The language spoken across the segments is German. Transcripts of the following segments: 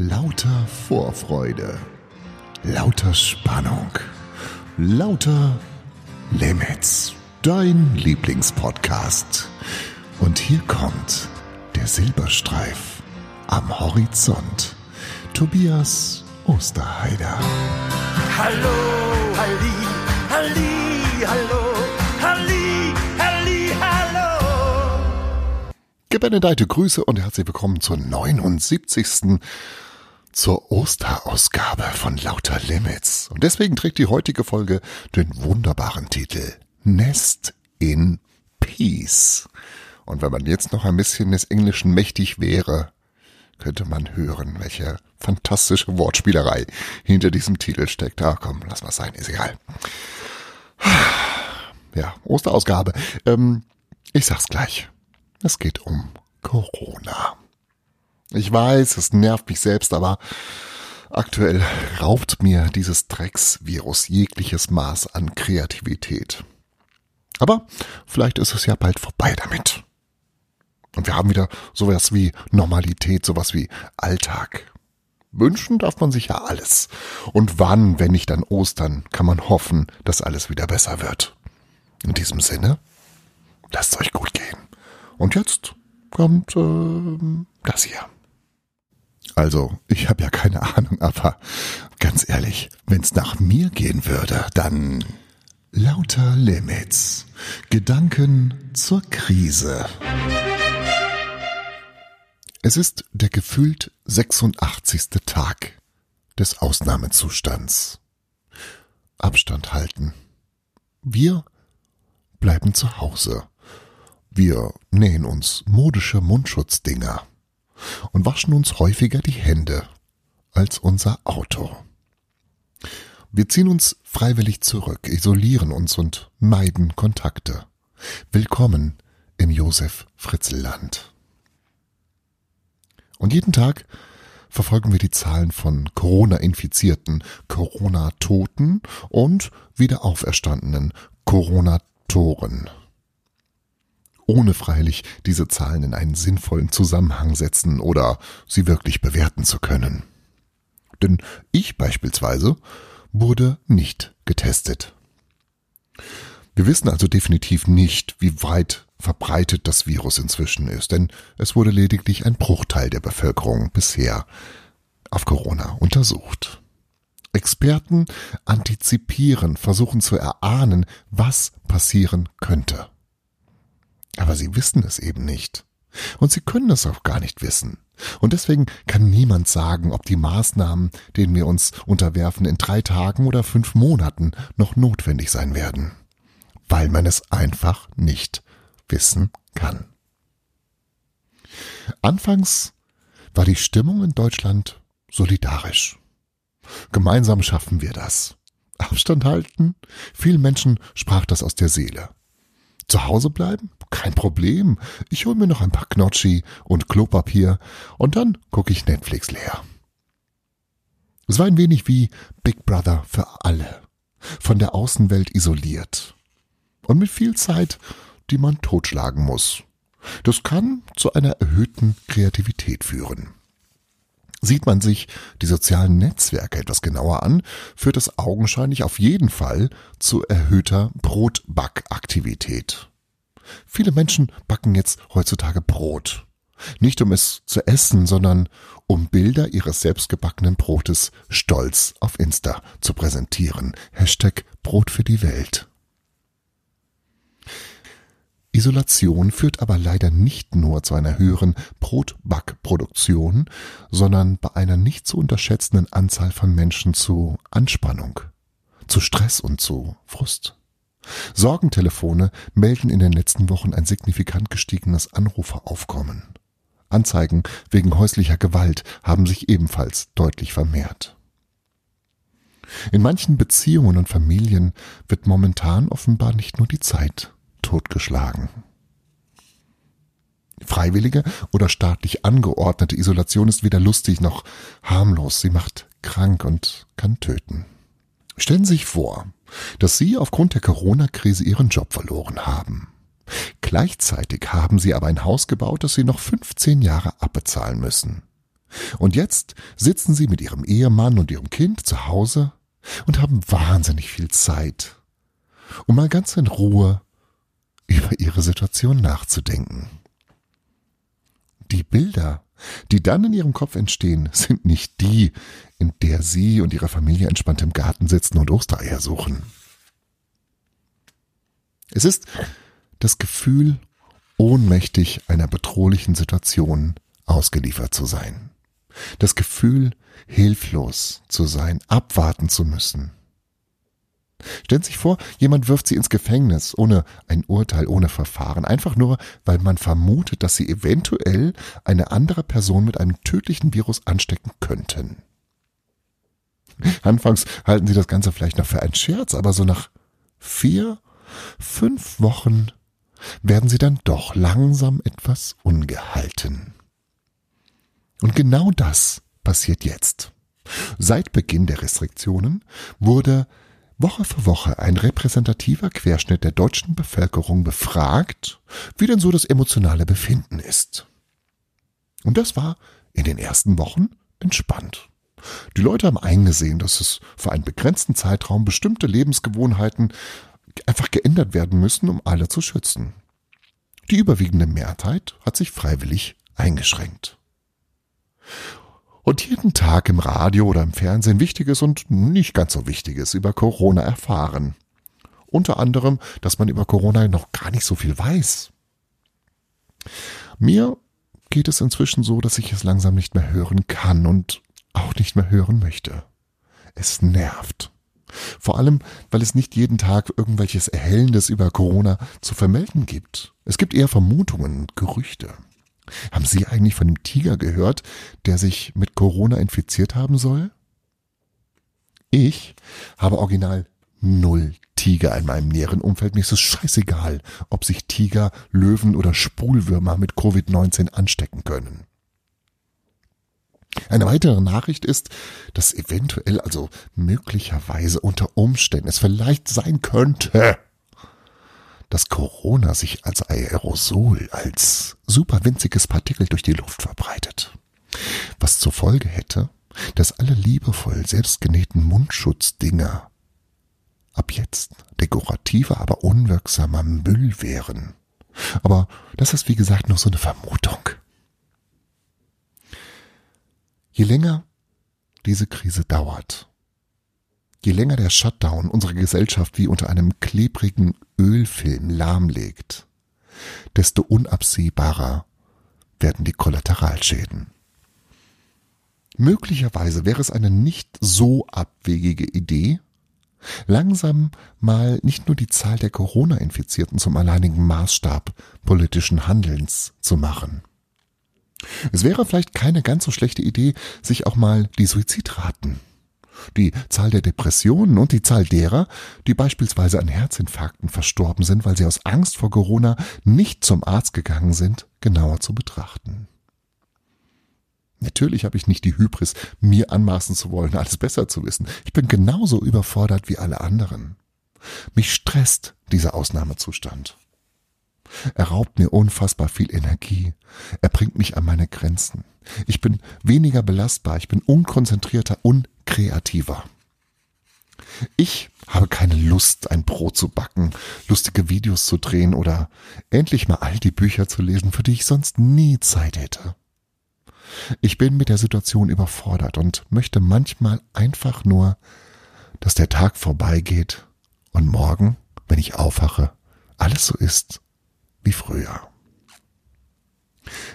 Lauter Vorfreude, lauter Spannung, lauter Limits. Dein Lieblingspodcast. Und hier kommt der Silberstreif am Horizont. Tobias Osterheider. Hallo, Halli, Halli, hallo, Halli, Halli, hallo. Gebenedeite Grüße und herzlich willkommen zur 79. zur Osterausgabe von Lauter Limits. Und deswegen trägt die heutige Folge den wunderbaren Titel Nest in Peace. Und wenn man jetzt noch ein bisschen des Englischen mächtig wäre, könnte man hören, welche fantastische Wortspielerei hinter diesem Titel steckt. Ah, komm, lass mal sein, ist egal. Ja, Osterausgabe. Ähm, ich sag's gleich. Es geht um Corona. Ich weiß, es nervt mich selbst, aber aktuell raubt mir dieses Drecksvirus jegliches Maß an Kreativität. Aber vielleicht ist es ja bald vorbei damit. Und wir haben wieder sowas wie Normalität, sowas wie Alltag. Wünschen darf man sich ja alles. Und wann, wenn nicht an Ostern, kann man hoffen, dass alles wieder besser wird. In diesem Sinne, lasst euch gut gehen. Und jetzt kommt äh, das hier. Also, ich habe ja keine Ahnung, aber ganz ehrlich, wenn's nach mir gehen würde, dann lauter Limits. Gedanken zur Krise. Es ist der gefühlt 86. Tag des Ausnahmezustands. Abstand halten. Wir bleiben zu Hause. Wir nähen uns modische Mundschutzdinger und waschen uns häufiger die Hände als unser Auto. Wir ziehen uns freiwillig zurück, isolieren uns und meiden Kontakte. Willkommen im Josef Fritzelland. Und jeden Tag verfolgen wir die Zahlen von Corona-Infizierten, Corona-Toten und wieder auferstandenen Corona-Toren. Ohne freilich diese Zahlen in einen sinnvollen Zusammenhang setzen oder sie wirklich bewerten zu können. Denn ich beispielsweise wurde nicht getestet. Wir wissen also definitiv nicht, wie weit verbreitet das Virus inzwischen ist, denn es wurde lediglich ein Bruchteil der Bevölkerung bisher auf Corona untersucht. Experten antizipieren, versuchen zu erahnen, was passieren könnte. Sie wissen es eben nicht. Und sie können es auch gar nicht wissen. Und deswegen kann niemand sagen, ob die Maßnahmen, denen wir uns unterwerfen, in drei Tagen oder fünf Monaten noch notwendig sein werden. Weil man es einfach nicht wissen kann. Anfangs war die Stimmung in Deutschland solidarisch. Gemeinsam schaffen wir das. Abstand halten? Vielen Menschen sprach das aus der Seele. Zu Hause bleiben? Kein Problem. Ich hol mir noch ein paar Knotschi und Klopapier und dann gucke ich Netflix leer. Es war ein wenig wie Big Brother für alle. Von der Außenwelt isoliert. Und mit viel Zeit die man totschlagen muss. Das kann zu einer erhöhten Kreativität führen. Sieht man sich die sozialen Netzwerke etwas genauer an, führt das augenscheinlich auf jeden Fall zu erhöhter Brotbackaktivität. Viele Menschen backen jetzt heutzutage Brot. Nicht um es zu essen, sondern um Bilder ihres selbstgebackenen Brotes stolz auf Insta zu präsentieren. Hashtag Brot für die Welt. Isolation führt aber leider nicht nur zu einer höheren Brotbackproduktion, sondern bei einer nicht zu unterschätzenden Anzahl von Menschen zu Anspannung, zu Stress und zu Frust. Sorgentelefone melden in den letzten Wochen ein signifikant gestiegenes Anruferaufkommen. Anzeigen wegen häuslicher Gewalt haben sich ebenfalls deutlich vermehrt. In manchen Beziehungen und Familien wird momentan offenbar nicht nur die Zeit totgeschlagen. Freiwillige oder staatlich angeordnete Isolation ist weder lustig noch harmlos. Sie macht krank und kann töten. Stellen Sie sich vor, dass Sie aufgrund der Corona-Krise Ihren Job verloren haben. Gleichzeitig haben Sie aber ein Haus gebaut, das Sie noch 15 Jahre abbezahlen müssen. Und jetzt sitzen sie mit ihrem Ehemann und ihrem Kind zu Hause und haben wahnsinnig viel Zeit, um mal ganz in Ruhe über ihre Situation nachzudenken. Die Bilder, die dann in ihrem Kopf entstehen, sind nicht die, in der sie und ihre Familie entspannt im Garten sitzen und Ostereier suchen. Es ist das Gefühl, ohnmächtig einer bedrohlichen Situation ausgeliefert zu sein. Das Gefühl, hilflos zu sein, abwarten zu müssen. Stellen Sie sich vor, jemand wirft Sie ins Gefängnis ohne ein Urteil, ohne Verfahren, einfach nur, weil man vermutet, dass Sie eventuell eine andere Person mit einem tödlichen Virus anstecken könnten. Anfangs halten Sie das Ganze vielleicht noch für einen Scherz, aber so nach vier, fünf Wochen werden Sie dann doch langsam etwas ungehalten. Und genau das passiert jetzt. Seit Beginn der Restriktionen wurde Woche für Woche ein repräsentativer Querschnitt der deutschen Bevölkerung befragt, wie denn so das emotionale Befinden ist. Und das war in den ersten Wochen entspannt. Die Leute haben eingesehen, dass es für einen begrenzten Zeitraum bestimmte Lebensgewohnheiten einfach geändert werden müssen, um alle zu schützen. Die überwiegende Mehrheit hat sich freiwillig eingeschränkt. Und jeden Tag im Radio oder im Fernsehen Wichtiges und nicht ganz so Wichtiges über Corona erfahren. Unter anderem, dass man über Corona noch gar nicht so viel weiß. Mir geht es inzwischen so, dass ich es langsam nicht mehr hören kann und auch nicht mehr hören möchte. Es nervt. Vor allem, weil es nicht jeden Tag irgendwelches Erhellendes über Corona zu vermelden gibt. Es gibt eher Vermutungen und Gerüchte. Haben Sie eigentlich von dem Tiger gehört, der sich mit Corona infiziert haben soll? Ich habe original null Tiger in meinem näheren Umfeld. Mir ist es scheißegal, ob sich Tiger, Löwen oder Spulwürmer mit Covid-19 anstecken können. Eine weitere Nachricht ist, dass eventuell, also möglicherweise unter Umständen es vielleicht sein könnte, dass Corona sich als Aerosol, als super winziges Partikel durch die Luft verbreitet. Was zur Folge hätte, dass alle liebevoll selbstgenähten Mundschutzdinger ab jetzt dekorativer, aber unwirksamer Müll wären. Aber das ist wie gesagt nur so eine Vermutung. Je länger diese Krise dauert, je länger der Shutdown unsere Gesellschaft wie unter einem klebrigen Ölfilm lahmlegt, desto unabsehbarer werden die Kollateralschäden. Möglicherweise wäre es eine nicht so abwegige Idee, langsam mal nicht nur die Zahl der Corona-Infizierten zum alleinigen Maßstab politischen Handelns zu machen. Es wäre vielleicht keine ganz so schlechte Idee, sich auch mal die Suizidraten, die Zahl der Depressionen und die Zahl derer, die beispielsweise an Herzinfarkten verstorben sind, weil sie aus Angst vor Corona nicht zum Arzt gegangen sind, genauer zu betrachten. Natürlich habe ich nicht die Hybris, mir anmaßen zu wollen, alles besser zu wissen. Ich bin genauso überfordert wie alle anderen. Mich stresst dieser Ausnahmezustand. Er raubt mir unfassbar viel Energie. Er bringt mich an meine Grenzen. Ich bin weniger belastbar, ich bin unkonzentrierter, unkreativer. Ich habe keine Lust, ein Brot zu backen, lustige Videos zu drehen oder endlich mal all die Bücher zu lesen, für die ich sonst nie Zeit hätte. Ich bin mit der Situation überfordert und möchte manchmal einfach nur, dass der Tag vorbeigeht und morgen, wenn ich aufwache, alles so ist, wie früher.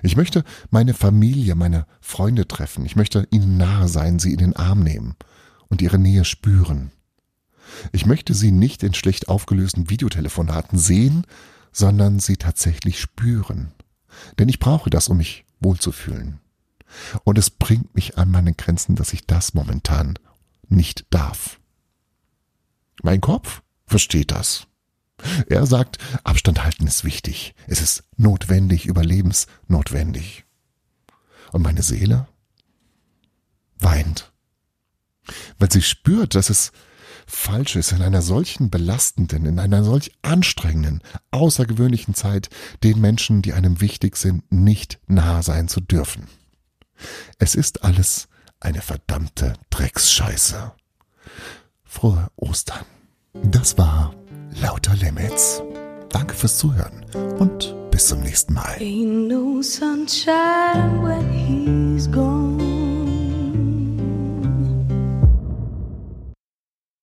Ich möchte meine Familie, meine Freunde treffen. Ich möchte ihnen nahe sein, sie in den Arm nehmen und ihre Nähe spüren. Ich möchte sie nicht in schlecht aufgelösten Videotelefonaten sehen, sondern sie tatsächlich spüren. Denn ich brauche das, um mich wohlzufühlen. Und es bringt mich an meine Grenzen, dass ich das momentan nicht darf. Mein Kopf versteht das. Er sagt, Abstand halten ist wichtig. Es ist notwendig, überlebensnotwendig. Und meine Seele weint, weil sie spürt, dass es falsch ist, in einer solchen belastenden, in einer solch anstrengenden, außergewöhnlichen Zeit den Menschen, die einem wichtig sind, nicht nahe sein zu dürfen. Es ist alles eine verdammte Drecksscheiße. Frohe Ostern. Das war Lauter Limits. Danke fürs Zuhören und bis zum nächsten Mal.